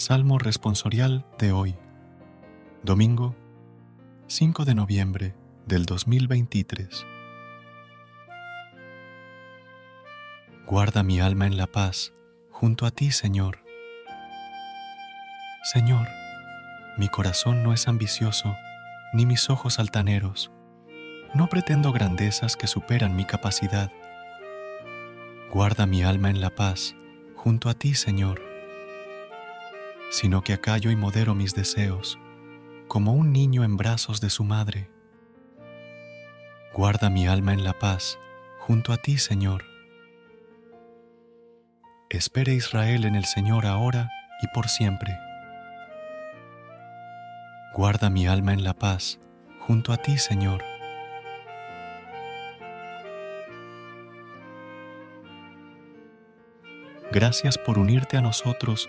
Salmo responsorial de hoy, domingo 5 de noviembre del 2023. Guarda mi alma en la paz junto a ti, Señor. Señor, mi corazón no es ambicioso, ni mis ojos altaneros. No pretendo grandezas que superan mi capacidad. Guarda mi alma en la paz junto a ti, Señor sino que acallo y modero mis deseos, como un niño en brazos de su madre. Guarda mi alma en la paz, junto a ti, Señor. Espere Israel en el Señor ahora y por siempre. Guarda mi alma en la paz, junto a ti, Señor. Gracias por unirte a nosotros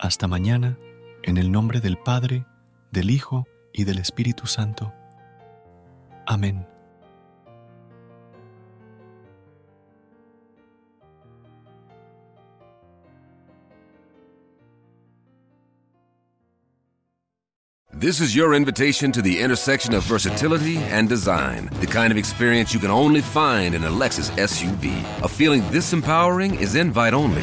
Hasta mañana, en el nombre del Padre, del Hijo y del Espíritu Santo. Amén. This is your invitation to the intersection of versatility and design. The kind of experience you can only find in a Lexus SUV. A feeling this empowering is invite only.